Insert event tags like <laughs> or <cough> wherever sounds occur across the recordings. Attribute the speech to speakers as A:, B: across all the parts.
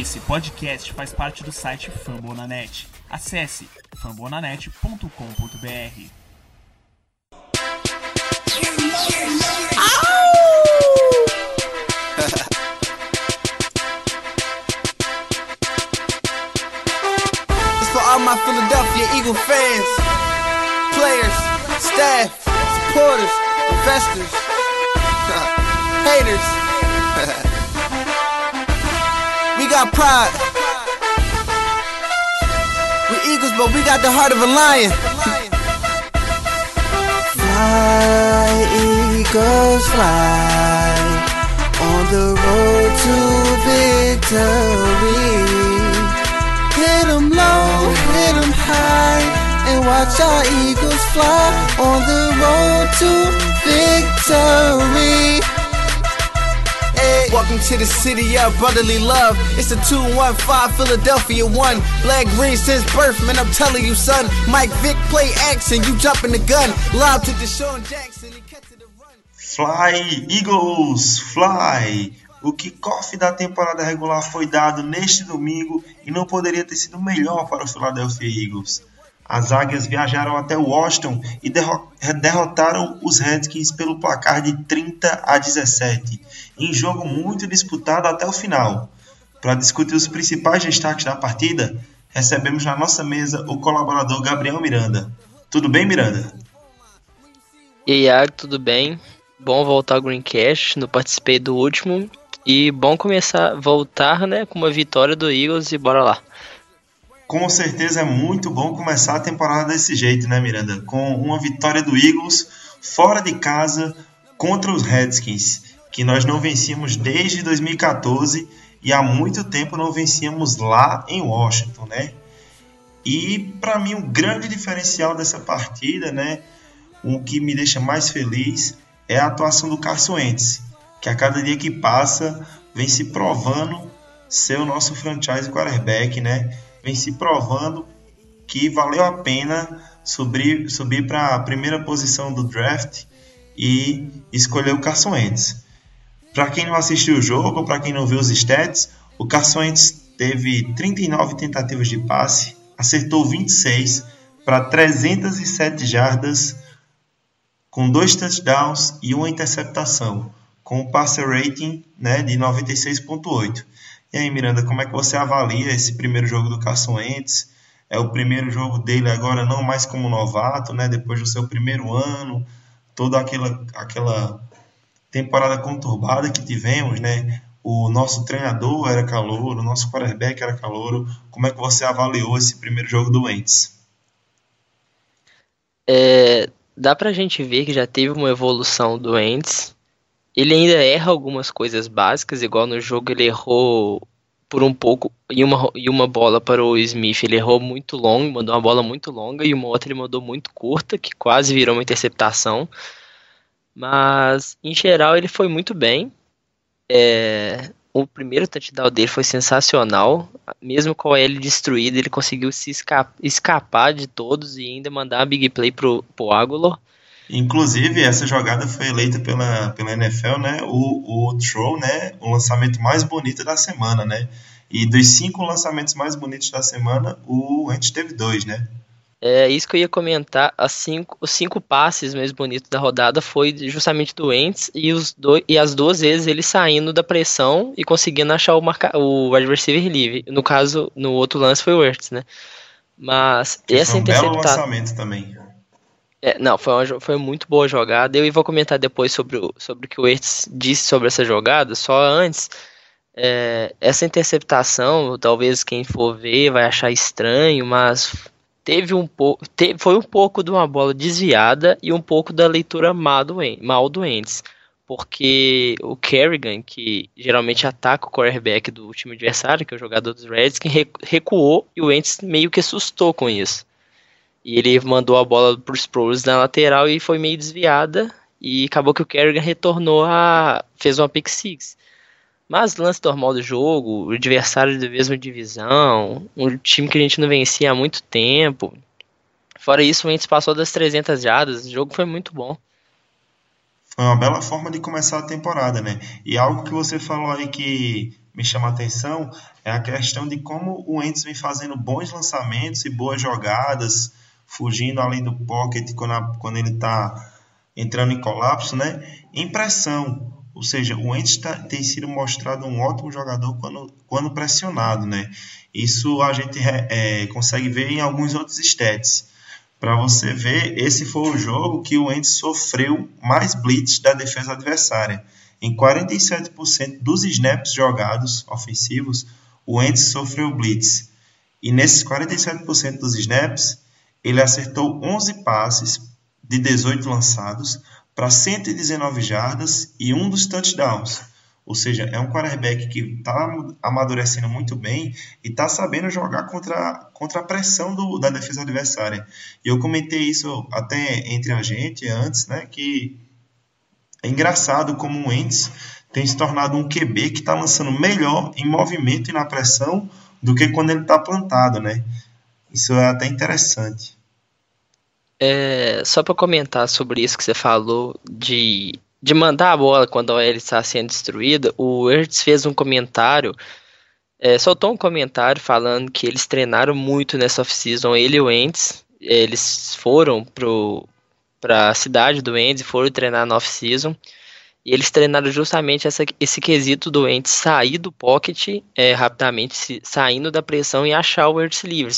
A: Esse podcast faz parte do site Fambonanet. Acesse fambonanet.com.br.
B: All my Philadelphia Eagle fans, players, staff, supporters, investors, <laughs> haters. Got pride. We Eagles, but we got the heart of a lion. Fly, Eagles, fly on the road to victory. Hit 'em low, hit 'em high, and watch our Eagles fly on the road to victory. Welcome to the city of brotherly love. It's a 215 Philadelphia 1. Black green since birth, man, I'm telling you, son. Mike Vick play action, you jumping the gun. Loud to Deshaun Jackson, the.
C: Fly Eagles, fly! O kickoff da temporada regular foi dado neste domingo e não poderia ter sido melhor para o Philadelphia Eagles. As Águias viajaram até Washington e derro- derrotaram os Redskins pelo placar de 30 a 17, em jogo muito disputado até o final. Para discutir os principais destaques da partida, recebemos na nossa mesa o colaborador Gabriel Miranda. Tudo bem, Miranda?
D: E aí, Iago, tudo bem? Bom voltar ao Greencast, não participei do último. E bom começar, voltar, né, com uma vitória do Eagles e bora lá.
C: Com certeza é muito bom começar a temporada desse jeito, né, Miranda? Com uma vitória do Eagles fora de casa contra os Redskins, que nós não vencíamos desde 2014 e há muito tempo não vencíamos lá em Washington, né? E para mim o grande diferencial dessa partida, né, o que me deixa mais feliz é a atuação do Carson Wentz, que a cada dia que passa vem se provando ser o nosso franchise quarterback, né? Vem se provando que valeu a pena subir, subir para a primeira posição do draft e escolher o Carson Wentz. Para quem não assistiu o jogo, para quem não viu os stats, o Carson Wentz teve 39 tentativas de passe, acertou 26 para 307 jardas, com dois touchdowns e uma interceptação, com um passer rating né, de 96.8. E aí, Miranda, como é que você avalia esse primeiro jogo do Carson Wentz? É o primeiro jogo dele agora não mais como novato, né? Depois do seu primeiro ano, toda aquela aquela temporada conturbada que tivemos, né? O nosso treinador era calouro, o nosso quarterback era calouro. Como é que você avaliou esse primeiro jogo do Wentz?
D: É, dá pra gente ver que já teve uma evolução do Ents. Ele ainda erra algumas coisas básicas, igual no jogo ele errou por um pouco e uma, e uma bola para o Smith. Ele errou muito longo, mandou uma bola muito longa, e uma outra ele mandou muito curta, que quase virou uma interceptação. Mas, em geral, ele foi muito bem. É, o primeiro touchdown dele foi sensacional. Mesmo com a L destruída, ele conseguiu se esca escapar de todos e ainda mandar uma big play pro, pro.
C: Inclusive, essa jogada foi eleita pela, pela NFL, né? O, o throw, né? O lançamento mais bonito da semana, né? E dos cinco lançamentos mais bonitos da semana, o Wentz teve dois, né?
D: É isso que eu ia comentar. As cinco, os cinco passes mais bonitos da rodada foi justamente do Wentz e, os dois, e as duas vezes ele saindo da pressão e conseguindo achar o, marca, o receiver livre. No caso, no outro lance foi o Ertz, né? Mas essa
C: um belo
D: interceptação.
C: lançamento também.
D: É, não, foi uma, foi muito boa jogada. Eu vou comentar depois sobre o, sobre o que o Ertz disse sobre essa jogada. Só antes, é, essa interceptação, talvez quem for ver vai achar estranho, mas teve um pouco, foi um pouco de uma bola desviada e um pouco da leitura mal do, En- mal do Wentz. Porque o Kerrigan, que geralmente ataca o quarterback do time adversário, que é o jogador dos Redskins, re- recuou e o Wentz meio que assustou com isso. E ele mandou a bola para os Sproles na lateral e foi meio desviada. E acabou que o Kerrigan retornou a. fez uma pick six. Mas lance normal do jogo, o adversário da mesma divisão, um time que a gente não vencia há muito tempo. Fora isso, o Wentz passou das 300 jardas, o jogo foi muito bom.
C: Foi uma bela forma de começar a temporada, né? E algo que você falou aí que me chama a atenção é a questão de como o Entes vem fazendo bons lançamentos e boas jogadas, fugindo além do pocket quando, a, quando ele está entrando em colapso, né? Impressão, ou seja, o Entes tá, tem sido mostrado um ótimo jogador quando, quando pressionado, né? Isso a gente é, consegue ver em alguns outros stats. Para você ver, esse foi o jogo que o Entes sofreu mais blitz da defesa adversária. Em 47% dos snaps jogados ofensivos, o Wentz sofreu blitz. E nesses 47% dos snaps, ele acertou 11 passes de 18 lançados para 119 jardas e um dos touchdowns. Ou seja, é um quarterback que está amadurecendo muito bem e está sabendo jogar contra, contra a pressão do, da defesa adversária. E eu comentei isso até entre a gente antes, né? Que é engraçado como o Wentz tem se tornado um QB que está lançando melhor em movimento e na pressão do que quando ele está plantado, né? Isso é até interessante.
D: É, só para comentar sobre isso que você falou de, de mandar a bola quando a OL está sendo destruída, o Ertz fez um comentário, é, soltou um comentário falando que eles treinaram muito nessa off-season, ele e o Wentz, eles foram para a cidade do Endes e foram treinar na off-season. E eles treinaram justamente essa, esse quesito do Endes sair do pocket é, rapidamente, saindo da pressão e achar o Ertz livre.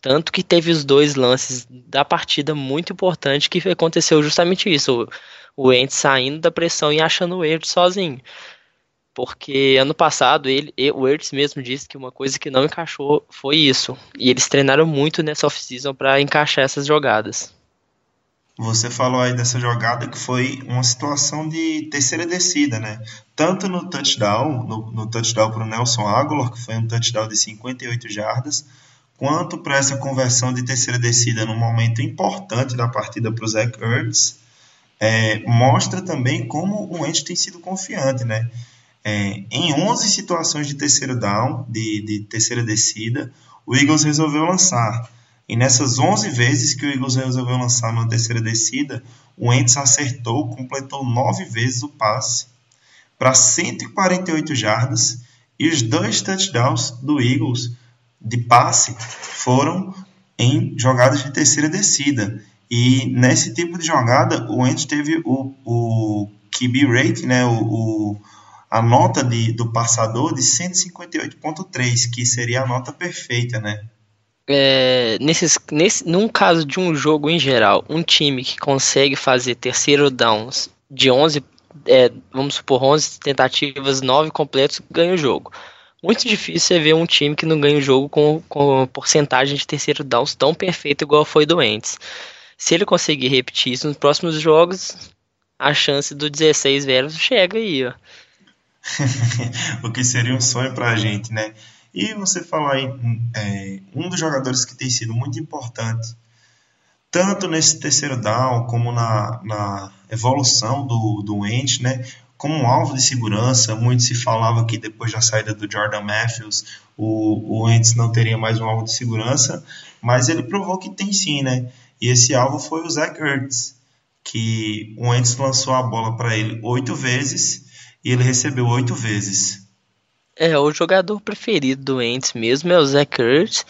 D: Tanto que teve os dois lances da partida muito importante que aconteceu justamente isso. O, Ents saindo da pressão e achando o Ertz sozinho. Porque ano passado ele, o Ertz mesmo disse que uma coisa que não encaixou foi isso. E eles treinaram muito nessa off-season para encaixar essas jogadas.
C: Você falou aí dessa jogada que foi uma situação de terceira descida, né? Tanto no touchdown, no, no touchdown para o Nelson Aguilar, que foi um touchdown de 58 jardas, quanto para essa conversão de terceira descida num momento importante da partida para o Zach Ertz, é, mostra também como o Ente tem sido confiante, né? É, em 11 situações de terceiro down, de, de terceira descida, o Eagles resolveu lançar e nessas 11 vezes que o Eagles resolveu lançar na terceira descida, o Wentz acertou, completou 9 vezes o passe para 148 jardas e os dois touchdowns do Eagles de passe foram em jogadas de terceira descida. E nesse tipo de jogada, o Wentz teve o, o QB rate, né, o, o a nota de, do passador de 158.3, que seria a nota perfeita, né?
D: é, nesses, nesse, num caso de um jogo em geral, um time que consegue fazer terceiro downs de 11, é, vamos supor, 11 tentativas, 9 completos, ganha o jogo. Muito difícil é ver um time que não ganha o jogo com, com porcentagem de terceiro downs tão perfeita igual foi do Ents. Se ele conseguir repetir isso nos próximos jogos, a chance do 16 velhos chega aí, ó. <laughs>
C: o que seria um sonho pra gente, né? E você falar em é, um dos jogadores que tem sido muito importante, tanto nesse terceiro down, como na, na evolução do, do Wentz, né? Como um alvo de segurança, muito se falava que depois da saída do Jordan Matthews, o, o Wentz não teria mais um alvo de segurança, mas ele provou que tem sim, né? E esse alvo foi o Zach Ertz, que o Wentz lançou a bola para ele oito vezes e ele recebeu oito vezes.
D: É, o jogador preferido do Ents mesmo é o Zach Ertz.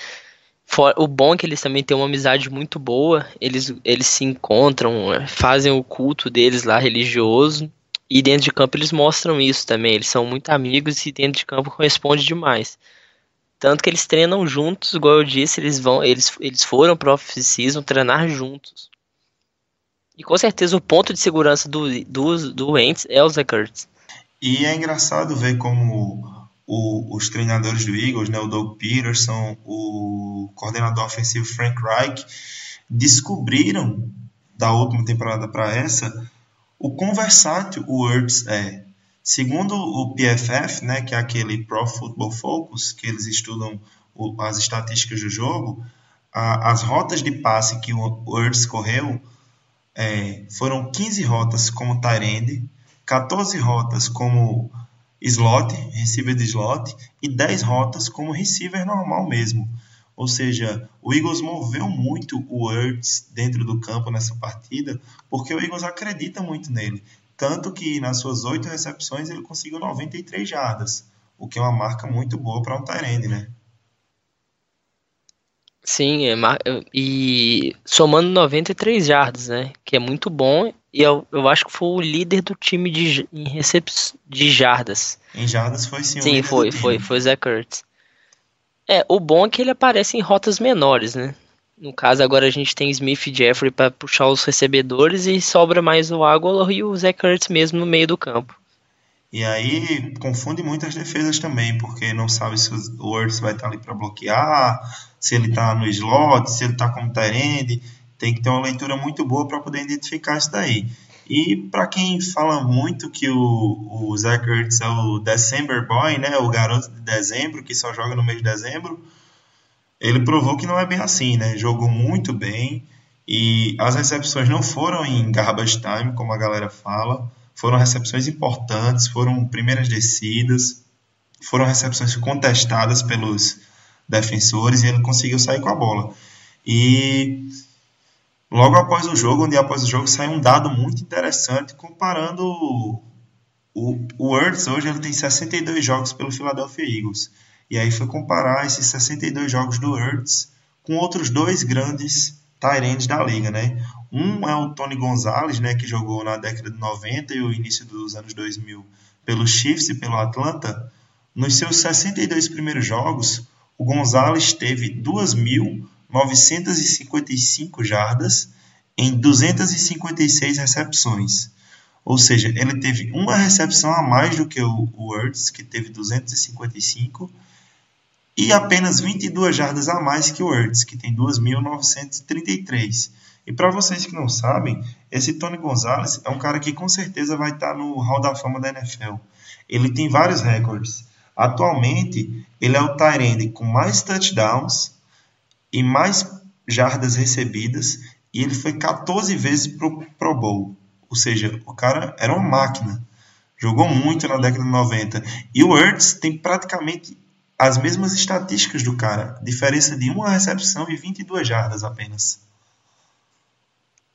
D: O bom é que eles também têm uma amizade muito boa. Eles, eles se encontram, fazem o culto deles lá religioso. E dentro de campo eles mostram isso também. Eles são muito amigos e dentro de campo corresponde demais. Tanto que eles treinam juntos, igual eu disse, eles vão, eles, eles foram para off-season treinar juntos. E com certeza o ponto de segurança do, do, do é o Zach Ertz.
C: E é engraçado ver como o, os treinadores do Eagles, né, o Doug Peterson, o coordenador ofensivo Frank Reich, descobriram da última temporada para essa o quão versátil o Ertz é. Segundo o PFF, né, que é aquele Pro Football Focus, que eles estudam o, as estatísticas do jogo, a, as rotas de passe que o Ertz correu é, foram 15 rotas como end, 14 rotas como slot, receiver de slot, e 10 rotas como receiver normal mesmo. Ou seja, o Eagles moveu muito o Ertz dentro do campo nessa partida, porque o Eagles acredita muito nele. Tanto que nas suas oito recepções ele conseguiu 93 jardas. o que é uma marca muito boa para um Tyrande, né?
D: Sim, é e somando 93 jardas, né? Que é muito bom. E eu, eu acho que foi o líder do time de, em recep de jardas.
C: Em jardas foi sim.
D: Sim, foi, foi, foi o Zach Ertz. É, o bom é que ele aparece em rotas menores, né? No caso, agora a gente tem Smith e Jeffrey para puxar os recebedores e sobra mais o Aguilar e o Zach Ertz mesmo no meio do campo.
C: E aí confunde muitas defesas também, porque não sabe se o Ertz vai estar ali para bloquear, se ele está no slot, se ele está como tight Tem que ter uma leitura muito boa para poder identificar isso daí. E para quem fala muito que o, o Zach Ertz é o December Boy, né, o garoto de dezembro, que só joga no mês de dezembro, ele provou que não é bem assim, né? Jogou muito bem e as recepções não foram em garbage time, como a galera fala, foram recepções importantes, foram primeiras descidas, foram recepções contestadas pelos defensores e ele conseguiu sair com a bola. E Logo após o jogo, dia após o jogo, saiu um dado muito interessante comparando o, o Ertz, hoje ele tem 62 jogos pelo Philadelphia Eagles. E aí foi comparar esses 62 jogos do Ertz com outros dois grandes Tyrands da liga, né? Um é o Tony Gonzalez, né, que jogou na década de 90 e o início dos anos 2000 pelo Chiefs e pelo Atlanta. Nos seus 62 primeiros jogos, o Gonzalez teve 2.000 955 jardas em 256 recepções. Ou seja, ele teve uma recepção a mais do que o Words, que teve 255, e apenas 22 jardas a mais que o Words, que tem 2.933. E para vocês que não sabem, esse Tony Gonzalez é um cara que com certeza vai estar no Hall da Fama da NFL. Ele tem vários recordes. Atualmente, ele é o tight com mais touchdowns e mais jardas recebidas e ele foi 14 vezes pro Pro Bowl. Ou seja, o cara era uma máquina. Jogou muito na década de 90. E o Ertz tem praticamente as mesmas estatísticas do cara. Diferença de uma recepção e 22 jardas apenas.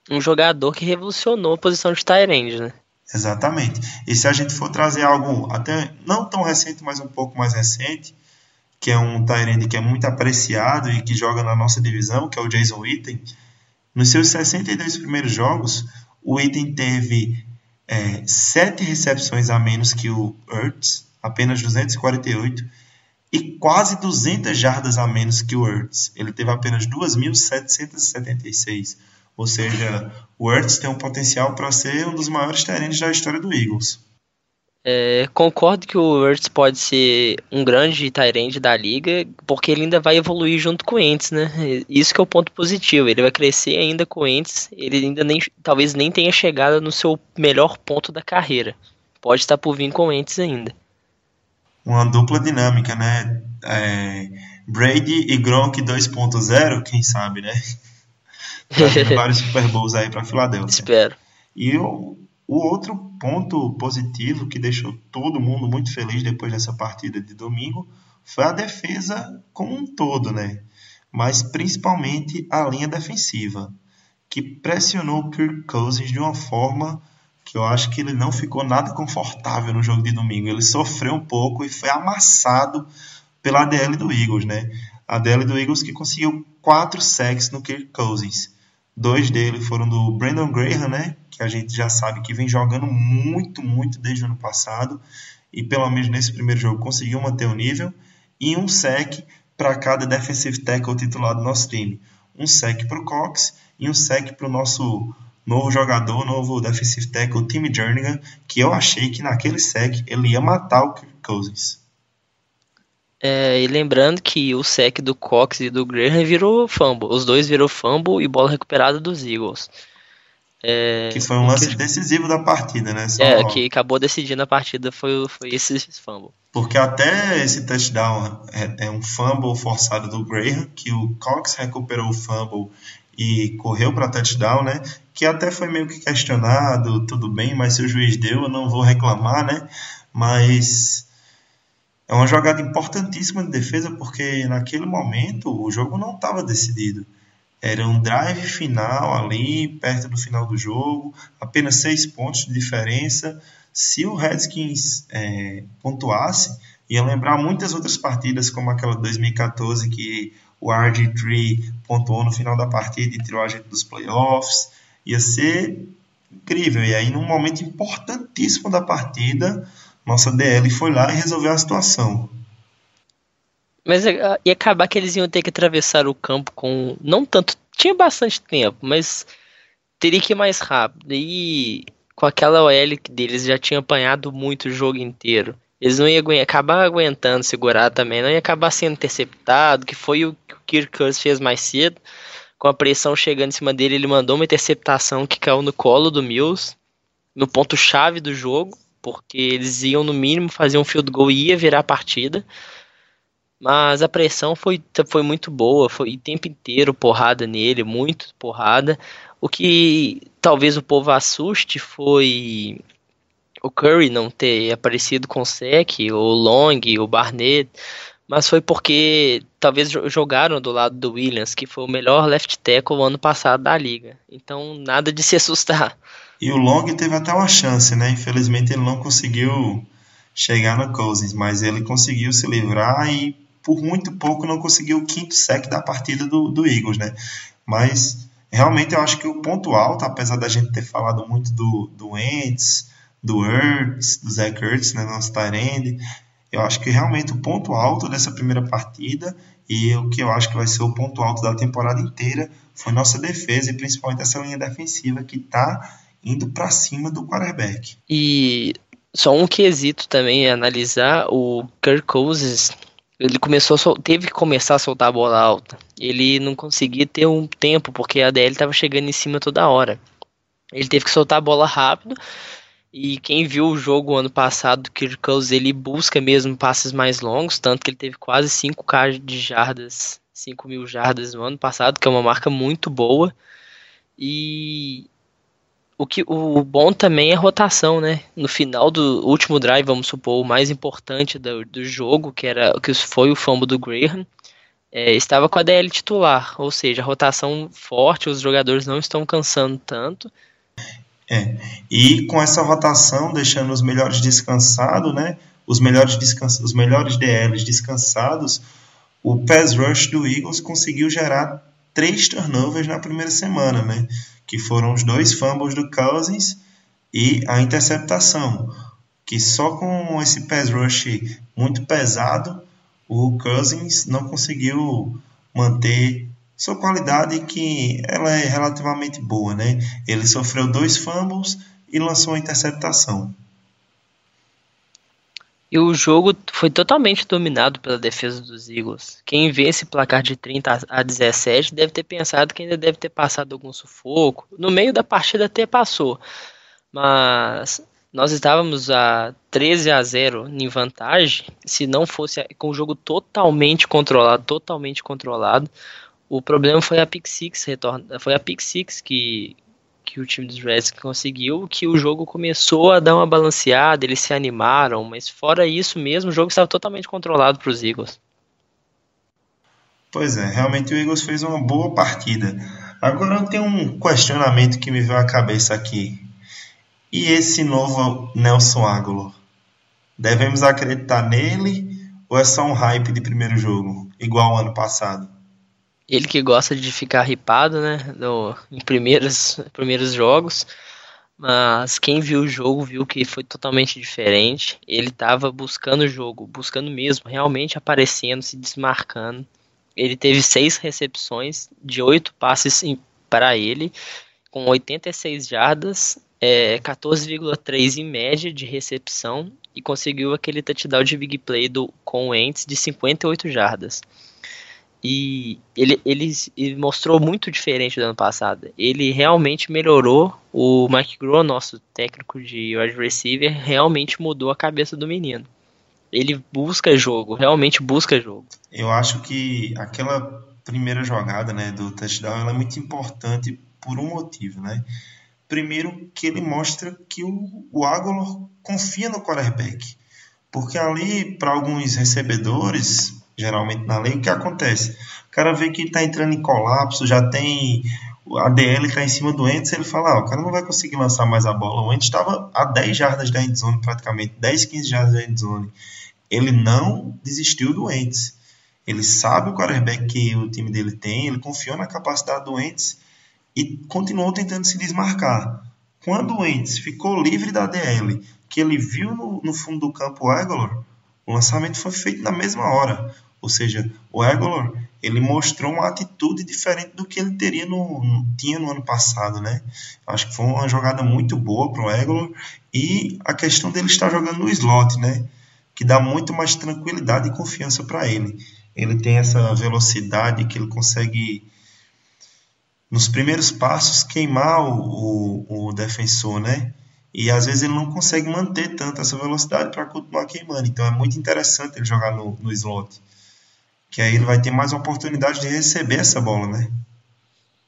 D: Um jogador que revolucionou a posição de Tyrande, né?
C: Exatamente. E se a gente for trazer algo até não tão recente, mas um pouco mais recente, que é um Tyrande que é muito apreciado e que joga na nossa divisão, que é o Jason Witten. Nos seus 62 primeiros jogos, o Witten teve é, 7 recepções a menos que o Ertz, apenas 248, e quase 200 jardas a menos que o Ertz. Ele teve apenas 2.776. Ou seja, o Ertz tem um potencial para ser um dos maiores terrenos da história do Eagles.
D: É, concordo que o Ertz pode ser um grande Tyrande da liga, porque ele ainda vai evoluir junto com o Ents, né? Isso que é o ponto positivo. Ele vai crescer ainda com o Ents, ele ainda nem, talvez nem tenha chegado no seu melhor ponto da carreira. Pode estar por vir com o Ents ainda.
C: Uma dupla dinâmica, né? É, Brady e Gronk 2.0, quem sabe, né? <laughs> vários Super Bowls aí para Filadélfia.
D: Espero.
C: E o, o outro ponto positivo que deixou todo mundo muito feliz depois dessa partida de domingo foi a defesa como um todo, né? Mas principalmente a linha defensiva, que pressionou Kirk Cousins de uma forma que eu acho que ele não ficou nada confortável no jogo de domingo. Ele sofreu um pouco e foi amassado pela ADL do Eagles, né? A ADL do Eagles que conseguiu quatro sacks no Kirk Cousins. Dois deles foram do Brandon Graham, né? Que a gente já sabe que vem jogando muito, muito desde o ano passado. E pelo menos nesse primeiro jogo conseguiu manter o nível. E um sec para cada defensive tackle titular do nosso time. Um sec para o Cox e um sec para o nosso novo jogador, novo defensive tackle, Tim Jernigan, que eu achei que naquele sec ele ia matar o Kirk Cousins.
D: É, e lembrando que o sec do Cox e do Graham virou fumble. Os dois virou fumble e bola recuperada dos Eagles.
C: É, que foi um lance que, decisivo da partida, né?
D: Só, é, que acabou decidindo a partida foi, foi esse fumble.
C: Porque até esse touchdown é, é, um fumble forçado do Graham, que o Cox recuperou o fumble e correu para touchdown, né? Que até foi meio que questionado, tudo bem, mas se o juiz deu, eu não vou reclamar, né? Mas é uma jogada importantíssima de defesa porque naquele momento o jogo não estava decidido. Era um drive final ali, perto do final do jogo, apenas seis pontos de diferença. Se o Redskins é, pontuasse, Ia lembrar muitas outras partidas, como aquela de 2014 que o RG3 pontuou no final da partida e tirou a gente dos playoffs. Ia ser incrível. E aí, num momento importantíssimo da partida, nossa DL foi lá e resolveu a situação.
D: Mas ah, ia acabar que eles iam ter que atravessar o campo com. Não tanto. Tinha bastante tempo, mas teria que ir mais rápido. E com aquela OL deles já tinha apanhado muito o jogo inteiro. Eles não iam acabar aguentando segurar também, não ia acabar sendo interceptado, que foi o que o Kirk Cousins fez mais cedo. Com a pressão chegando em cima dele, ele mandou uma interceptação que caiu no colo do Mills, no ponto chave do jogo, porque eles iam no mínimo fazer um field goal e ia virar a partida. Mas a pressão foi, foi muito boa, foi o tempo inteiro porrada nele, muito porrada. O que talvez o povo assuste foi o Curry não ter aparecido com o Sec, o Long, o Barnett, mas foi porque talvez jogaram do lado do Williams, que foi o melhor left tackle ano passado da liga. Então, nada de se assustar.
C: E o Long teve até uma chance, né? Infelizmente ele não conseguiu chegar no Cousins, mas ele conseguiu se livrar e por muito pouco não conseguiu o quinto sec da partida do, do Eagles, né? Mas realmente eu acho que o ponto alto, apesar da gente ter falado muito do, do Ents, do Ertz, do Zach Ertz, né, nosso Tyrande, eu acho que realmente o ponto alto dessa primeira partida e o que eu acho que vai ser o ponto alto da temporada inteira foi nossa defesa e principalmente essa linha defensiva que está indo para cima do quarterback.
D: E só um quesito também é analisar o Kirk Cousins ele começou teve que começar a soltar a bola alta. Ele não conseguia ter um tempo porque a DL estava chegando em cima toda hora. Ele teve que soltar a bola rápido. E quem viu o jogo ano passado do Kirk Cousins, ele busca mesmo passes mais longos, tanto que ele teve quase 5k de jardas, 5 mil jardas no ano passado, que é uma marca muito boa. E o que o bom também é a rotação, né? No final do último drive, vamos supor, o mais importante do, do jogo, que era que foi o fumble do Graham, é, estava com a DL titular, ou seja, a rotação forte, os jogadores não estão cansando tanto.
C: É, e com essa rotação, deixando os melhores descansados, né? Os melhores, descans os melhores DLs descansados, o pass rush do Eagles conseguiu gerar três turnovers na primeira semana, né? Que foram os dois fumbles do Cousins e a interceptação, que só com esse pass rush muito pesado, o Cousins não conseguiu manter sua qualidade que ela é relativamente boa, né? Ele sofreu dois fumbles e lançou a interceptação.
D: E o jogo foi totalmente dominado pela defesa dos Eagles. Quem vê esse placar de 30 a 17 deve ter pensado que ainda deve ter passado algum sufoco. No meio da partida até passou. Mas nós estávamos a 13 a 0 em vantagem. Se não fosse com o jogo totalmente controlado, totalmente controlado. O problema foi a pick six retorna, foi a pick six que que o time dos Reds conseguiu, que o jogo começou a dar uma balanceada, eles se animaram, mas fora isso mesmo, o jogo estava totalmente controlado para os Eagles.
C: Pois é, realmente o Eagles fez uma boa partida. Agora eu tenho um questionamento que me veio à cabeça aqui. E esse novo Nelson Aguilar? Devemos acreditar nele ou é só um hype de primeiro jogo, igual ao ano passado?
D: Ele que gosta de ficar ripado, né? No, em primeiros, primeiros jogos. Mas quem viu o jogo viu que foi totalmente diferente. Ele estava buscando o jogo, buscando mesmo, realmente aparecendo, se desmarcando. Ele teve seis recepções de oito passes para ele, com 86 jardas, é, 14,3 em média de recepção e conseguiu aquele touchdown de big play do com o Ents de 58 jardas. E ele, ele, ele, mostrou muito diferente do ano passado. Ele realmente melhorou. O Mike Groh, nosso técnico de wide receiver, realmente mudou a cabeça do menino. Ele busca jogo, realmente busca jogo.
C: Eu acho que aquela primeira jogada né, do touchdown é muito importante por um motivo. Né? Primeiro, que ele mostra que o, o Aguilar confia no quarterback. Porque ali, para alguns recebedores, geralmente na lei, o que acontece? O cara vê que está entrando em colapso, já tem. A DL está em cima do Entes, ele fala: ah, o cara não vai conseguir lançar mais a bola. O Entes estava a 10 jardas da endzone, praticamente, 10, 15 jardas da endzone. ele não desistiu do Wentz. Ele sabe o quarterback que o time dele tem, ele confiou na capacidade do Wentz e continuou tentando se desmarcar. Quando o Wentz ficou livre da DL, que ele viu no, no fundo do campo o Aguilar, o lançamento foi feito na mesma hora. Ou seja, o Aguilar ele mostrou uma atitude diferente do que ele teria no, tinha no ano passado, né? Acho que foi uma jogada muito boa para o Aguilar e a questão dele estar jogando no slot, né? Que dá muito mais tranquilidade e confiança para ele. Ele tem essa velocidade que ele consegue nos primeiros passos queimar o, o, o defensor, né? E às vezes ele não consegue manter tanto essa velocidade para continuar queimando. Então é muito interessante ele jogar no, no slot. Que aí ele vai ter mais oportunidade de receber essa bola, né?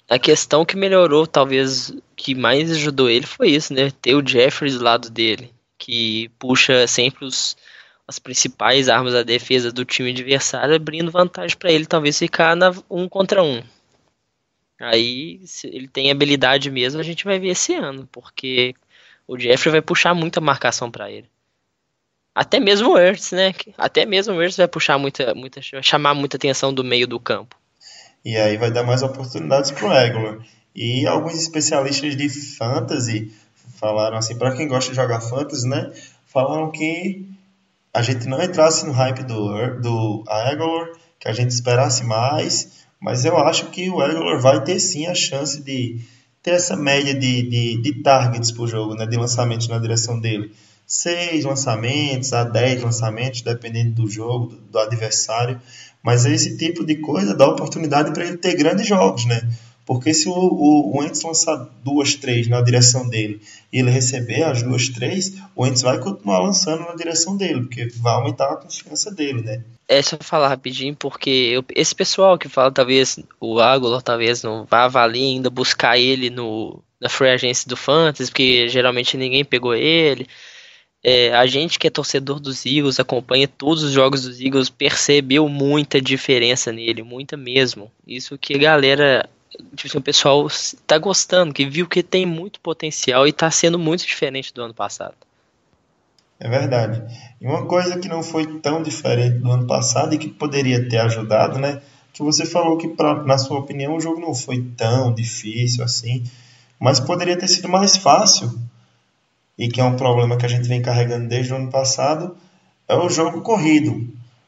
D: A questão que melhorou, talvez, que mais ajudou ele foi isso, né? Ter o Jeffries do lado dele, que puxa sempre os, as principais armas da defesa do time adversário, abrindo vantagem para ele, talvez ficar na um contra um. Aí, se ele tem habilidade mesmo, a gente vai ver esse ano, porque o Jeffrey vai puxar muita marcação para ele. Até mesmo o Ertz, né? Até mesmo o Ertz vai puxar muita, muita, chamar muita atenção do meio do campo.
C: E aí vai dar mais oportunidades pro Aguilar. E alguns especialistas de fantasy falaram assim, para quem gosta de jogar fantasy, né? Falaram que a gente não entrasse no hype do, do Aguilar, que a gente esperasse mais, mas eu acho que o Aguilar vai ter sim a chance de ter essa média de, de, de targets por jogo, né, de lançamentos na direção dele. Seis lançamentos a dez lançamentos, dependendo do jogo, do, do adversário. Mas esse tipo de coisa dá oportunidade para ele ter grandes jogos, né? Porque se o, o, o lançar duas, três na direção dele e ele receber as duas, três, o Ents vai continuar lançando na direção dele, porque vai aumentar a confiança dele, né?
D: É só falar rapidinho, porque eu, esse pessoal que fala, talvez o Águila talvez não vá valer ainda buscar ele no, na free agency do Fantasy, porque geralmente ninguém pegou ele. É, a gente que é torcedor dos Eagles, acompanha todos os jogos dos Eagles, percebeu muita diferença nele, muita mesmo. Isso que a galera tipo assim, o pessoal está gostando, que viu que tem muito potencial e está sendo muito diferente do ano passado.
C: É verdade. E uma coisa que não foi tão diferente do ano passado e que poderia ter ajudado, né? Que você falou que, pra, na sua opinião, o jogo não foi tão difícil assim, mas poderia ter sido mais fácil, e que é um problema que a gente vem carregando desde o ano passado, é o jogo corrido,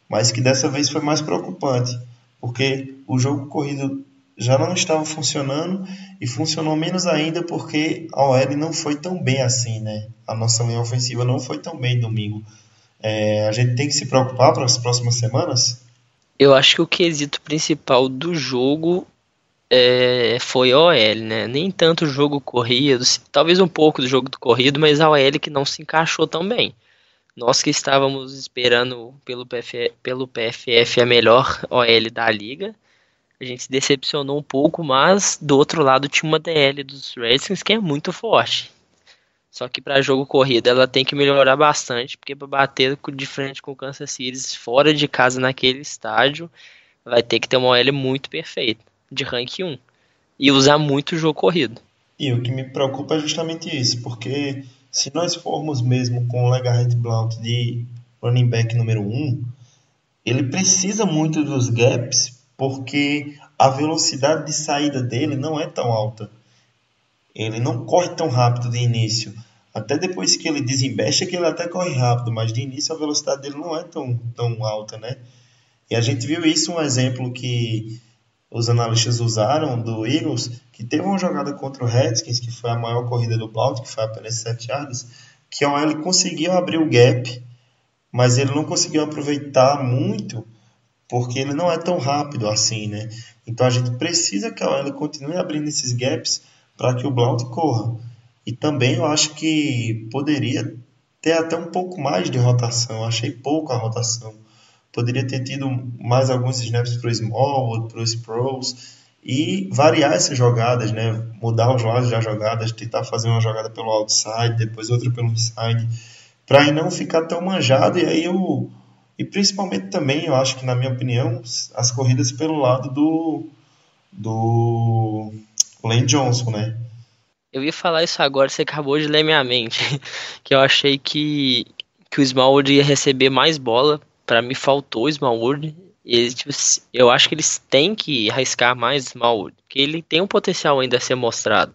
C: mas que dessa vez foi mais preocupante, porque o jogo corrido já não estava funcionando e funcionou menos ainda porque a OL não foi tão bem assim, né? A nossa linha ofensiva não foi tão bem domingo. É, a gente tem que se preocupar para as próximas semanas?
D: Eu acho que o quesito principal do jogo é, foi a OL, né? Nem tanto o jogo corrido, talvez um pouco do jogo do corrido, mas a OL que não se encaixou tão bem. Nós que estávamos esperando pelo, pelo PFF a melhor OL da liga, a gente se decepcionou um pouco, mas do outro lado tinha uma DL dos Redskins que é muito forte. Só que para jogo corrido ela tem que melhorar bastante, porque para bater de frente com o Kansas City fora de casa naquele estádio, vai ter que ter uma OL muito perfeita, de rank 1, e usar muito o jogo corrido.
C: E o que me preocupa é justamente isso, porque se nós formos mesmo com o Legarrette Blount de running back número 1, ele precisa muito dos gaps porque a velocidade de saída dele não é tão alta. Ele não corre tão rápido de início. Até depois que ele desembeste que ele até corre rápido, mas de início a velocidade dele não é tão, tão alta, né? E a gente viu isso, um exemplo que os analistas usaram do Eagles, que teve uma jogada contra o Redskins, que foi a maior corrida do Blount, que foi apenas 7 yardas, que ele conseguiu abrir o gap, mas ele não conseguiu aproveitar muito porque ele não é tão rápido assim, né? Então a gente precisa que a OL continue abrindo esses gaps para que o Blount corra. E também eu acho que poderia ter até um pouco mais de rotação. Eu achei pouco a rotação. Poderia ter tido mais alguns snaps para o small, para os pros e variar essas jogadas, né? Mudar os lados das jogadas, tentar fazer uma jogada pelo outside, depois outra pelo inside, para não ficar tão manjado e aí o e principalmente também, eu acho que, na minha opinião, as corridas pelo lado do, do Lane Johnson, né?
D: Eu ia falar isso agora, você acabou de ler minha mente. <laughs> Que eu achei que, que o Smallwood ia receber mais bola. Para mim faltou o Smallwood. Eles, tipo, eu acho que eles têm que arriscar mais Smallwood, porque ele tem um potencial ainda a ser mostrado.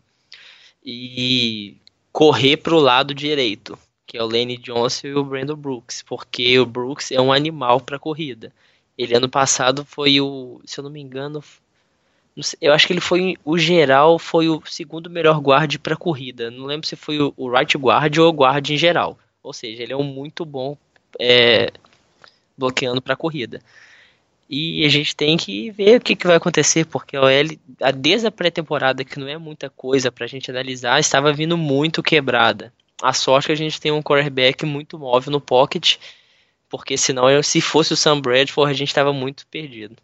D: E correr para o lado direito, que é o Lane Johnson e o Brandon Brooks, porque o Brooks é um animal para corrida. Ele ano passado foi o, se eu não me engano, eu acho que ele foi o geral foi o segundo melhor guarde para corrida. Não lembro se foi o, right guard ou o guard em geral. Ou seja, ele é um muito bom é, bloqueando para corrida. E a gente tem que ver o que, que vai acontecer, porque a OL, desde a pré-temporada, que não é muita coisa para a gente analisar, estava vindo muito quebrada. A sorte é que a gente tem um quarterback muito móvel no pocket, porque senão, se fosse o Sam Bradford, a gente estava muito perdido.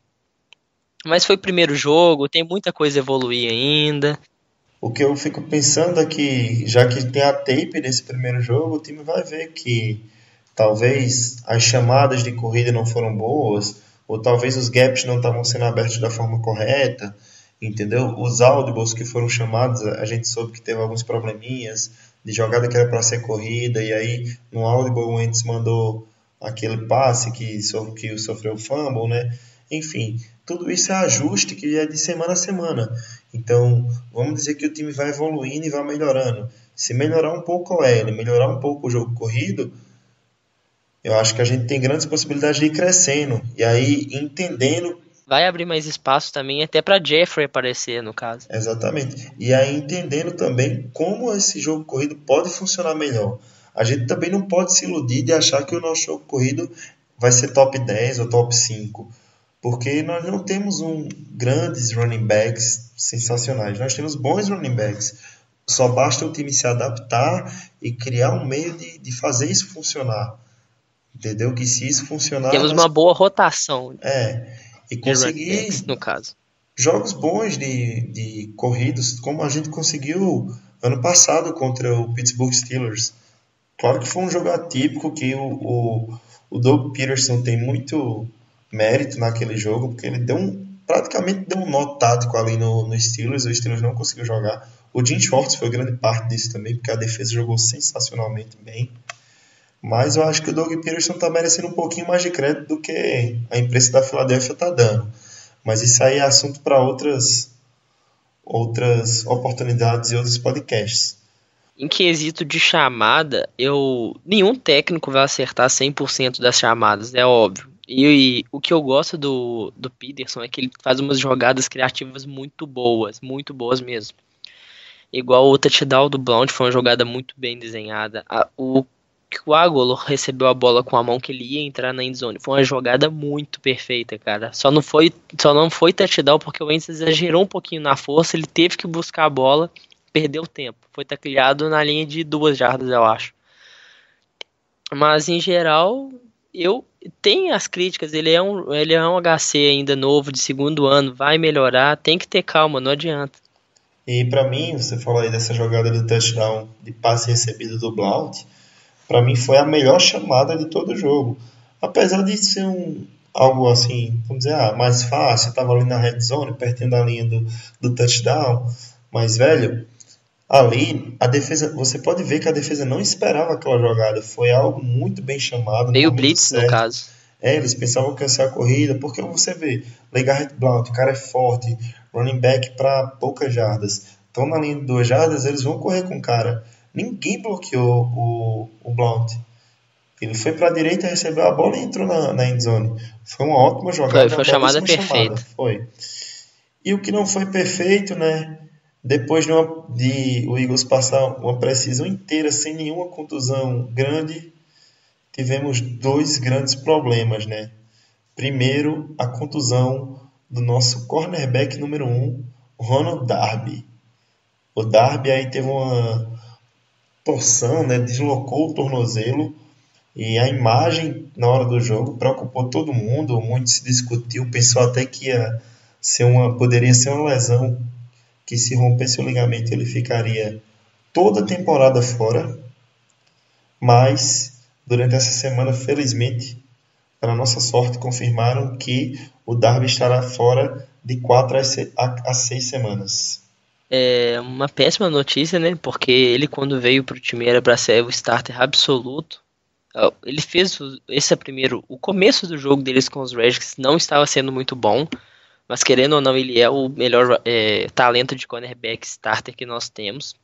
D: Mas foi o primeiro jogo, tem muita coisa a evoluir ainda.
C: O que eu fico pensando é que, já que tem a tape desse primeiro jogo, o time vai ver que talvez as chamadas de corrida não foram boas, ou talvez os gaps não estavam sendo abertos da forma correta, entendeu? Os audibles que foram chamados, a gente soube que teve alguns probleminhas de jogada que era para ser corrida, e aí no audible o Wentz mandou aquele passe que, so, que sofreu fumble, né? Enfim, tudo isso é ajuste que é de semana a semana. Então, vamos dizer que o time vai evoluindo e vai melhorando. Se melhorar um pouco o L, melhorar um pouco o jogo corrido, eu acho que a gente tem grandes possibilidades de ir crescendo e aí entendendo.
D: Vai abrir mais espaço também até para Jeffrey aparecer, no caso.
C: Exatamente. E aí entendendo também como esse jogo corrido pode funcionar melhor. A gente também não pode se iludir de achar que o nosso jogo corrido vai ser top 10 ou top 5 porque nós não temos um grandes running backs sensacionais. Nós temos bons running backs. Só basta o time se adaptar e criar um meio de, de fazer isso funcionar. Entendeu? Que se isso funcionar.
D: Temos
C: nós...
D: uma boa rotação.
C: É. E conseguir.
D: Backs, no caso.
C: Jogos bons de, de corridos, como a gente conseguiu ano passado contra o Pittsburgh Steelers. Claro que foi um jogo atípico que o, o, o Doug Peterson tem muito mérito naquele jogo, porque ele deu um, praticamente deu um nó tático ali no, no Steelers, o Steelers não conseguiu jogar. O Jim Schwartz foi grande parte disso também, porque a defesa jogou sensacionalmente bem. Mas eu acho que o Doug Peterson está merecendo um pouquinho mais de crédito do que a imprensa da Filadélfia está dando. Mas isso aí é assunto para outras, outras oportunidades e outros podcasts.
D: Em quesito de chamada, eu nenhum técnico vai acertar 100% das chamadas, é óbvio. E, e, o que eu gosto do, do Peterson é que ele faz umas jogadas criativas muito boas, muito boas mesmo. Igual o touchdown do Blount foi uma jogada muito bem desenhada. A, o que o Agolo recebeu a bola com a mão que ele ia entrar na endzone. Foi uma jogada muito perfeita, cara. Só não foi, só não foi touchdown porque o Wentz exagerou um pouquinho na força, ele teve que buscar a bola, perdeu tempo. Foi tacleado na linha de duas jardas, eu acho. Mas em geral, eu tem as críticas, ele é um, ele é um HC ainda novo, de segundo ano, vai melhorar, tem que ter calma, não adianta.
C: E para mim, você falou aí dessa jogada de touchdown de passe recebido do Blount, para mim foi a melhor chamada de todo o jogo. Apesar de ser um algo assim, vamos dizer, ah, mais fácil, tava ali na red zone, pertinho da linha do, do touchdown, mas velho, ali a defesa, você pode ver que a defesa não esperava aquela jogada, foi algo muito bem chamado.
D: Meio blitz certo. no caso.
C: É, eles pensavam que ia ser a corrida, porque você vê, Legarrette Blount, o cara é forte, running back para poucas jardas. Estão na linha de duas jardas, eles vão correr com o cara. Ninguém bloqueou o, o Blount. Ele foi para a direita, recebeu a bola e entrou na, na endzone. Foi uma ótima jogada.
D: Foi, foi chamada perfeita.
C: Foi. E o que não foi perfeito, né? Depois de, uma, de o Eagles passar uma precisão inteira sem nenhuma contusão grande, tivemos dois grandes problemas, né? Primeiro, a contusão do nosso cornerback número um, Ronald Darby. O Darby aí teve uma torção, né? Deslocou o tornozelo e a imagem na hora do jogo preocupou todo mundo. Muito se discutiu, pensou até que ia ser uma, poderia ser uma lesão que se rompesse o ligamento ele ficaria toda a temporada fora, mas durante essa semana, felizmente, para nossa sorte, confirmaram que o Darby estará fora de 4 a 6 semanas.
D: É uma péssima notícia, né? Porque ele, quando veio para o time, era para ser o starter absoluto. Ele fez esse é primeiro. O começo do jogo deles com os Redskins não estava sendo muito bom. Mas querendo ou não, ele é o melhor é, talento de cornerback starter que nós temos.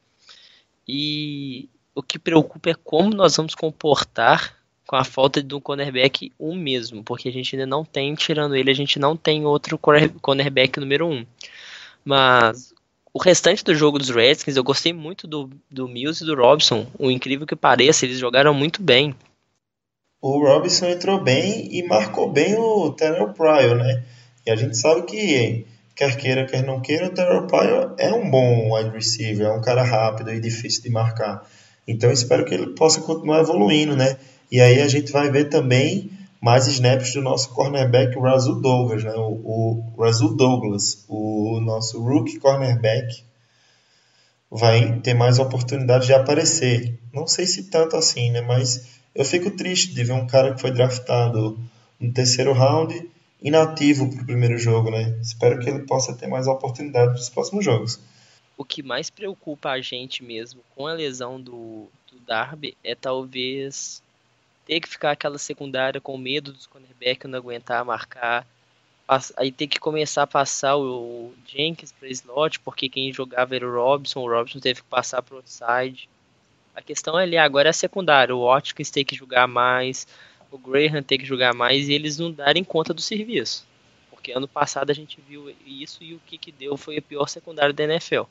D: E o que preocupa é como nós vamos comportar com a falta de um cornerback um mesmo, porque a gente ainda não tem, tirando ele, a gente não tem outro cornerback número um. Mas o restante do jogo dos Redskins, eu gostei muito do, do Mills e do Robson. O incrível que pareça, eles jogaram muito bem.
C: O Robson entrou bem e marcou bem o Terrell Pryor, né? E a gente sabe que, quer queira, quer não queira, o Terrell Pryor é um bom wide receiver, é um cara rápido e difícil de marcar. Então espero que ele possa continuar evoluindo, né? E aí a gente vai ver também mais snaps do nosso cornerback Razul Douglas, né? O, o Douglas, o nosso rookie cornerback, vai ter mais oportunidade de aparecer. Não sei se tanto assim, né? Mas eu fico triste de ver um cara que foi draftado no terceiro round inativo para o primeiro jogo, né? Espero que ele possa ter mais oportunidade nos próximos jogos.
D: O que mais preocupa a gente mesmo com a lesão do, do Darby é talvez ter que ficar aquela secundária com medo dos cornerback não aguentar marcar. Aí ter que começar a passar o Jenkins para slot, porque quem jogava era o Robson, o Robson teve que passar para o outside. A questão ali agora é a secundária, o Watkins tem que jogar mais, o Graham ter que jogar mais e eles não darem conta do serviço. Porque ano passado a gente viu isso e o que, que deu foi a pior secundária da NFL.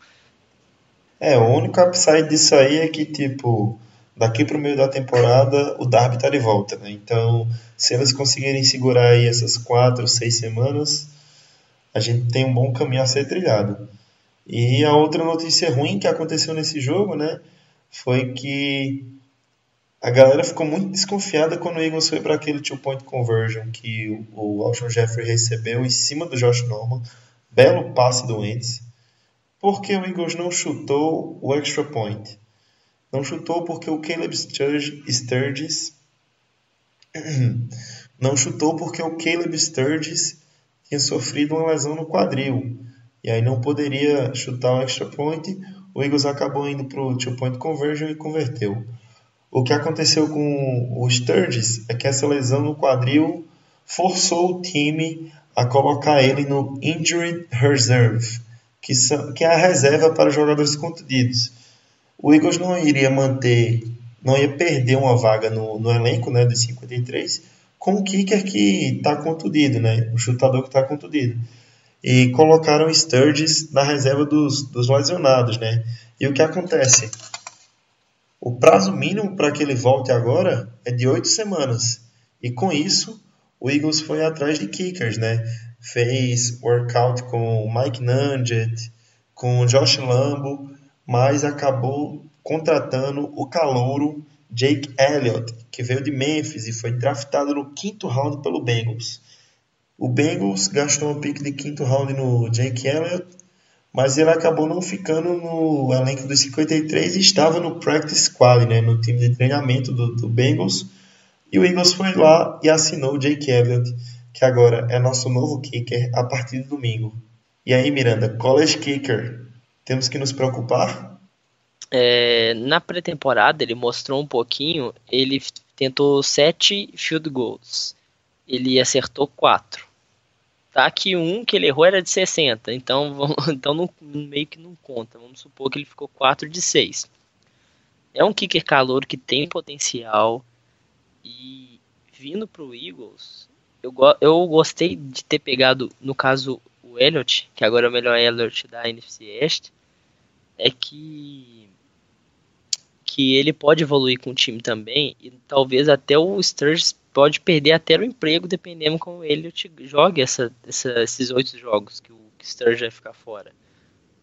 C: É, o único upside disso aí é que, tipo, daqui para o meio da temporada o Darby tá de volta, né? Então, se eles conseguirem segurar aí essas quatro, seis semanas, a gente tem um bom caminho a ser trilhado. E a outra notícia ruim que aconteceu nesse jogo, né, foi que a galera ficou muito desconfiada quando o Eagles foi para aquele two-point conversion que o, Alshon Jeffrey recebeu em cima do Josh Norman. Belo passe do Wentz. Porque o Eagles não chutou o extra point. Não chutou porque o Caleb Sturgis... <clears throat> Não chutou porque o Caleb Sturgis tinha sofrido uma lesão no quadril. E aí não poderia chutar o extra point. O Eagles acabou indo para o two-point conversion e converteu. O que aconteceu com o Sturgis é que essa lesão no quadril forçou o time a colocar ele no Injured Reserve, que, são, que é a reserva para jogadores contundidos. O Eagles não iria manter, não ia perder uma vaga no, no elenco né, de 53 com o kicker que está contundido, né, o chutador que está contundido. E colocaram o Sturgis na reserva dos, dos lesionados. Né? E o que acontece? O prazo mínimo para que ele volte agora é de oito semanas. E com isso, o Eagles foi atrás de kickers, né? Fez workout com Mike Nugent, com Josh Lambo, mas acabou contratando o calouro Jake Elliott, que veio de Memphis e foi draftado no quinto round pelo Bengals. O Bengals gastou um pick de quinto round no Jake Elliott mas ele acabou não ficando no elenco dos 53 e estava no practice squad, né, no time de treinamento do, do Bengals. E o Eagles foi lá e assinou o Jake Elliott, que agora é nosso novo kicker a partir de domingo. E aí, Miranda, college kicker, temos que nos preocupar?
D: É, na pré-temporada ele mostrou um pouquinho, ele tentou sete field goals, ele acertou quatro. Tá que um que ele errou era de 60, então, <laughs> então não, meio que não conta. Vamos supor que ele ficou 4 de 6. É um kicker calor que tem potencial e vindo pro Eagles, eu, eu gostei de ter pegado, no caso, Elliott, que agora é o melhor Elliott da NFC East, é que que ele pode evoluir com o time também e talvez até o Sturges pode perder até o emprego dependendo como ele jogue essa, essa, esses oito jogos que o Sturge vai ficar fora.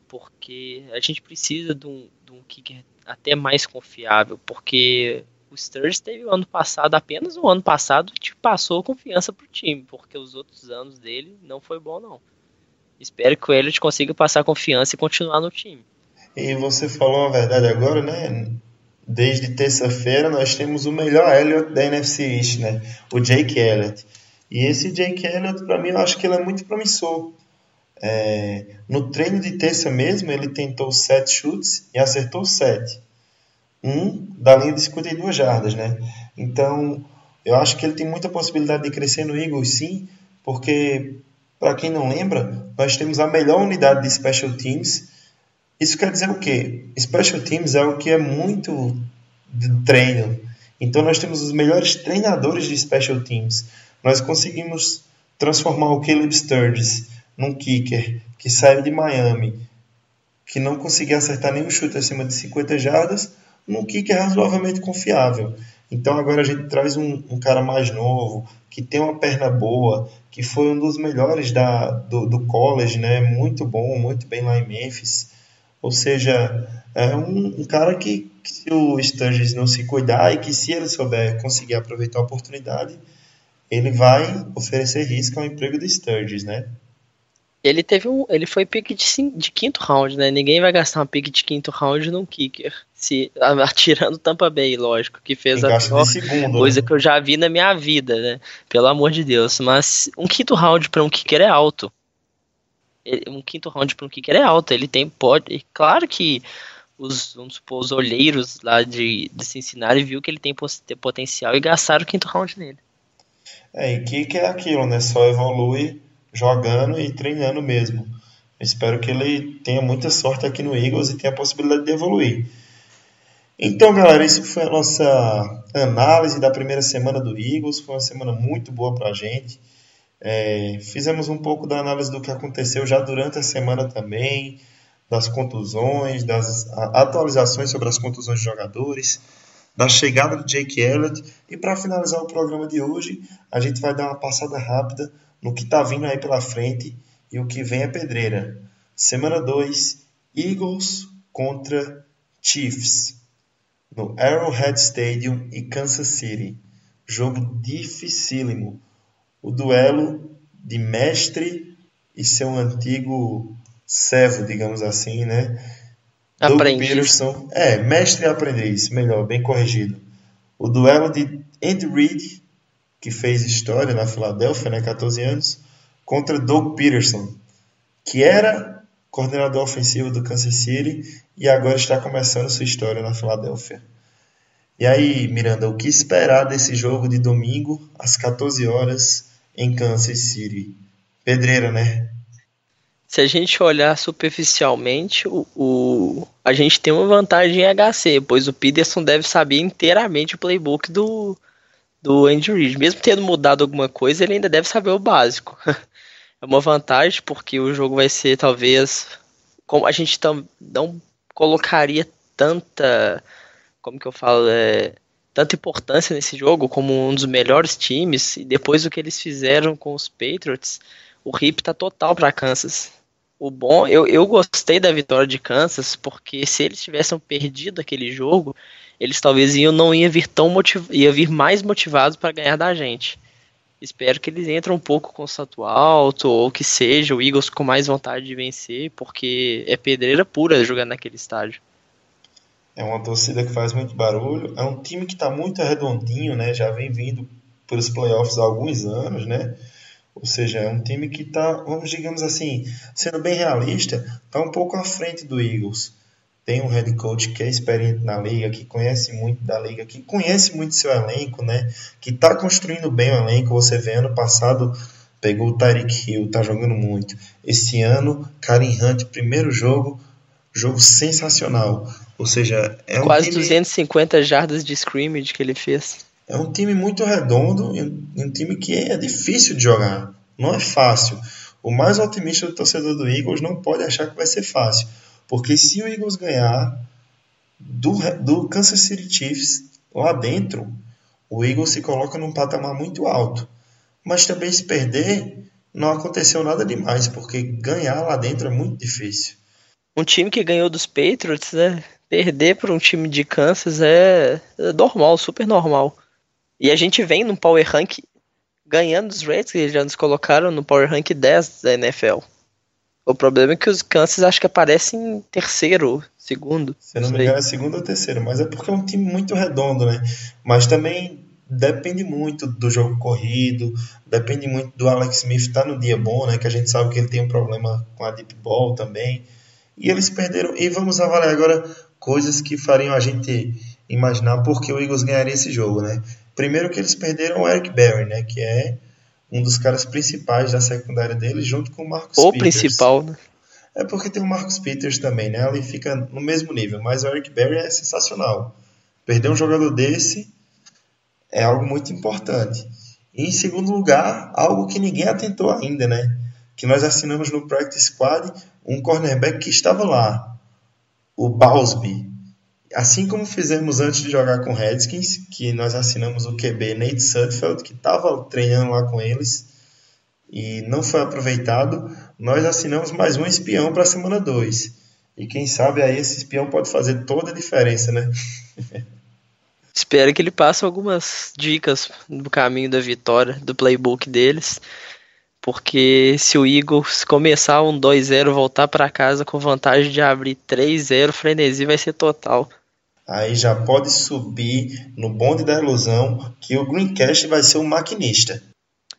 D: Porque a gente precisa de um, de um kicker até mais confiável, porque o Sturge teve o ano passado, apenas o ano passado, te passou confiança pro time, porque os outros anos dele não foi bom não. Espero que o Elliot consiga passar confiança e continuar no time.
C: E você falou a verdade agora, né? desde terça-feira nós temos o melhor Elliott da NFC East, né? O Jake Elliott. E esse Jake Elliott, para mim, eu acho que ele é muito promissor. É, no treino de terça mesmo, ele tentou sete chutes e acertou sete. Um da linha de 52 jardas, né? Então, eu acho que ele tem muita possibilidade de crescer no Eagles, sim, porque, para quem não lembra, nós temos a melhor unidade de Special Teams. Isso quer dizer o quê? Special Teams é o que é muito de treino. Então, nós temos os melhores treinadores de Special Teams. Nós conseguimos transformar o Caleb Sturgis num kicker que saiu de Miami, que não conseguia acertar nenhum chute acima de 50 jardas, num kicker razoavelmente confiável. Então agora a gente traz um, um, cara mais novo, que tem uma perna boa, que foi um dos melhores da, do, do college, né? Muito bom, muito bem lá em Memphis. Ou seja, é um, um cara que, que, se o Sturgis não se cuidar e que se ele souber conseguir aproveitar a oportunidade, ele vai oferecer risco ao emprego do Sturgis, né?
D: Ele teve um. Ele foi pick de, de, quinto round, né? Ninguém vai gastar um pick de quinto round num kicker. Se, <laughs> atirando Tampa Bay, lógico, que fez a pior segundo, coisa né? que eu já vi na minha vida, né? Pelo amor de Deus. Mas um quinto round para um kicker é alto. Um quinto round para um kicker é alto. Ele tem. Pode. Claro que os, vamos supor, os olheiros lá de, de Cincinnati viu que ele tem, tem potencial e gastaram o quinto round nele.
C: É, e kicker é aquilo, né? Só evolui jogando e treinando mesmo. espero que ele tenha muita sorte aqui no Eagles e tenha a possibilidade de evoluir. Então, galera, isso foi a nossa análise da primeira semana do Eagles. Foi uma semana muito boa para a gente. É, fizemos um pouco da análise do que aconteceu já durante a semana também, das contusões, das atualizações sobre as contusões de jogadores, da chegada do Jake Elliott. E para finalizar o programa de hoje, a gente vai dar uma passada rápida no que está vindo aí pela frente e o que vem é pedreira. Semana 2, Eagles contra Chiefs, no Arrowhead Stadium e Kansas City. Jogo dificílimo. O duelo de mestre e seu antigo servo, digamos assim, né?
D: Aprendiz.
C: Doug Peterson. É, mestre e aprendiz, melhor, bem corrigido. O duelo de Andy Reid que fez história na Filadélfia, né, 14 anos, contra Doug Peterson, que era coordenador ofensivo do Kansas City e agora está começando sua história na Filadélfia. E aí, Miranda, o que esperar desse jogo de domingo às 14 horas em Kansas City? Pedreira, né?
D: Se a gente olhar superficialmente, o, o, a gente tem uma vantagem em HC, pois o Peterson deve saber inteiramente o playbook do, do Andy Reid. Mesmo tendo mudado alguma coisa, ele ainda deve saber o básico. <laughs> é uma vantagem porque o jogo vai ser talvez como a gente não colocaria tanta como que eu falo é, tanta importância nesse jogo como um dos melhores times e depois do que eles fizeram com os Patriots o hip tá total para Kansas o bom eu, eu gostei da vitória de Kansas porque se eles tivessem perdido aquele jogo eles talvez iam, não ia vir tão motiv ia vir mais motivados para ganhar da gente. Espero que eles entrem um pouco com o salto alto, ou que seja o Eagles com mais vontade de vencer, porque é pedreira pura jogar naquele estádio.
C: É uma torcida que faz muito barulho, é um time que está muito redondinho, né? Já vem vindo para os playoffs há alguns anos, né? Ou seja, é um time que está, vamos digamos assim, sendo bem realista, está um pouco à frente do Eagles tem um head coach que é experiente na liga, que conhece muito da liga, que conhece muito seu elenco, né? Que está construindo bem o elenco. Você vê ano passado pegou o Tyreek Hill, tá jogando muito. Esse ano, Karen Hunt, primeiro jogo, jogo sensacional. Ou seja, é um
D: quase
C: time...
D: 250 jardas de scrimmage que ele fez.
C: É um time muito redondo e um time que é difícil de jogar. Não é fácil. O mais otimista do torcedor do Eagles não pode achar que vai ser fácil. Porque se o Eagles ganhar do, do Kansas City Chiefs lá dentro, o Eagles se coloca num patamar muito alto. Mas também se perder, não aconteceu nada demais, porque ganhar lá dentro é muito difícil.
D: Um time que ganhou dos Patriots, né? Perder para um time de Kansas é, é normal, super normal. E a gente vem no Power Rank ganhando dos Reds, que eles já nos colocaram no Power Rank 10 da NFL. O problema é que os Kansas acho que aparecem em terceiro, segundo.
C: Se não me engano é segundo ou terceiro, mas é porque é um time muito redondo, né? Mas também depende muito do jogo corrido, depende muito do Alex Smith estar tá no dia bom, né? Que a gente sabe que ele tem um problema com a deep ball também. E eles perderam. E vamos avaliar agora coisas que fariam a gente imaginar por que o Eagles ganharia esse jogo, né? Primeiro que eles perderam o Eric Berry, né? Que é um dos caras principais da secundária deles, junto com o Marcos
D: O
C: Peters.
D: principal, né?
C: É porque tem o Marcus Peters também, né? Ali fica no mesmo nível, mas o Eric Berry é sensacional. Perder um jogador desse é algo muito importante. E em segundo lugar, algo que ninguém atentou ainda, né? Que nós assinamos no Practice Squad um cornerback que estava lá, o Bausby. Assim como fizemos antes de jogar com Redskins, que nós assinamos o QB Nate Sudfeld, que estava treinando lá com eles e não foi aproveitado, nós assinamos mais um espião para a semana 2. E quem sabe aí esse espião pode fazer toda a diferença, né? <laughs>
D: Espero que ele passe algumas dicas no caminho da vitória, do playbook deles. Porque se o Eagles começar um 2-0, voltar para casa com vantagem de abrir 3-0, frenesi vai ser total.
C: Aí já pode subir no bonde da ilusão que o Greencast vai ser o maquinista.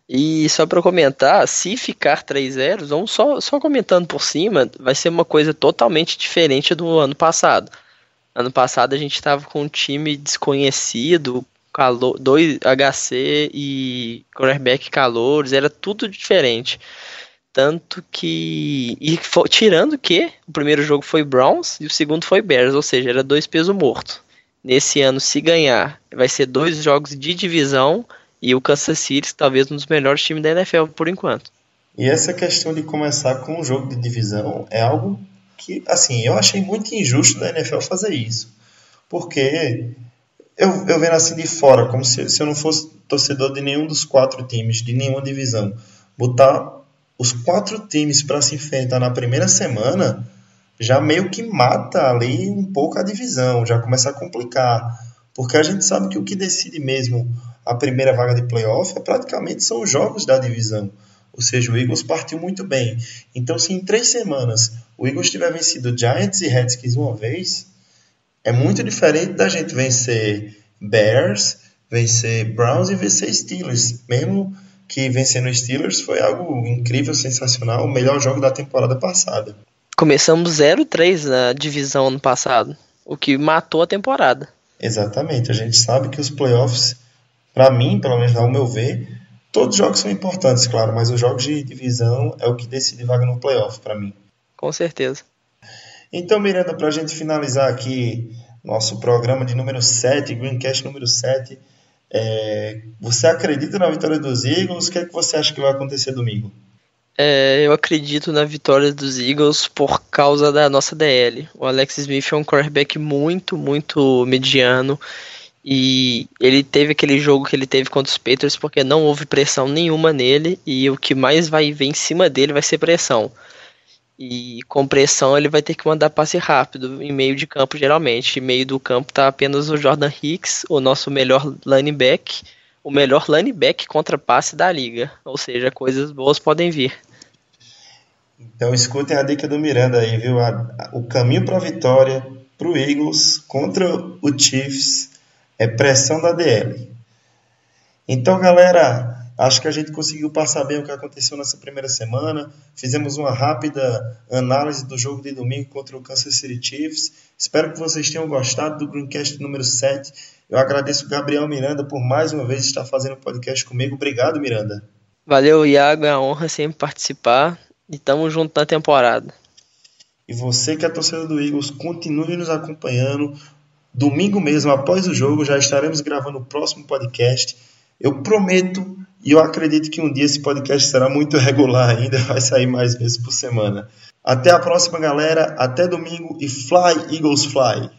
D: E só para comentar, se ficar 3-0, vamos só, só comentando por cima, vai ser uma coisa totalmente diferente do ano passado. Ano passado a gente estava com um time desconhecido, calor, dois HC e quarterback calouros, era tudo diferente. Tanto que. E for, tirando que o primeiro jogo foi Browns e o segundo foi Bears, ou seja, era dois pesos mortos. Nesse ano, se ganhar, vai ser dois jogos de divisão e o Kansas City, talvez um dos melhores times da NFL por enquanto.
C: E essa questão de começar com um jogo de divisão é algo que, assim, eu achei muito injusto da NFL fazer isso. Porque eu, eu vendo assim de fora, como se, se eu não fosse torcedor de nenhum dos quatro times, de nenhuma divisão, botar os quatro times para se enfrentar na primeira semana já meio que mata ali um pouco a divisão, já começa a complicar. Porque a gente sabe que o que decide mesmo a primeira vaga de playoff é praticamente são os jogos da divisão. Ou seja, o Eagles partiu muito bem. Então, se em três semanas o Eagles tiver vencido Giants e Redskins uma vez, é muito diferente da gente vencer Bears, vencer Browns e vencer Steelers. Mesmo que vencendo Steelers foi algo incrível, sensacional, o melhor jogo da temporada passada.
D: Começamos 0-3 na divisão ano passado, o que matou a temporada.
C: Exatamente, a gente sabe que os playoffs, para mim, pelo menos ao meu ver, todos os jogos são importantes, claro, mas os jogos de divisão é o que decide vaga no playoff para mim.
D: Com certeza.
C: Então, Miranda, para a gente finalizar aqui nosso programa de número 7, Greencast número 7, é, você acredita na vitória dos Eagles? O que, é que você acha que vai acontecer domingo?
D: É, eu acredito na vitória dos Eagles por causa da nossa DL. O Alex Smith é um quarterback muito, muito mediano. E ele teve aquele jogo que ele teve contra os Patriots porque não houve pressão nenhuma nele. E o que mais vai vir em cima dele vai ser pressão. E com pressão ele vai ter que mandar passe rápido em meio de campo, geralmente. Em meio do campo tá apenas o Jordan Hicks, o nosso melhor lineback, o melhor lineback contra passe da liga. Ou seja, coisas boas podem vir.
C: Então escutem a dica do Miranda aí, viu? o caminho para a vitória para o Eagles contra o Chiefs é pressão da DL. Então, galera, Acho que a gente conseguiu passar bem o que aconteceu nessa primeira semana. Fizemos uma rápida análise do jogo de domingo contra o Kansas City Chiefs. Espero que vocês tenham gostado do Greencast número 7. Eu agradeço o Gabriel Miranda por mais uma vez estar fazendo o podcast comigo. Obrigado, Miranda.
D: Valeu, Iago. É uma honra sempre participar. E tamo junto na temporada.
C: E você que é torcedor do Eagles, continue nos acompanhando. Domingo mesmo, após o jogo, já estaremos gravando o próximo podcast. Eu prometo e eu acredito que um dia esse podcast será muito <laughs> regular ainda, vai sair mais vezes por semana. Até a próxima, galera. Até domingo e fly, Eagles, fly!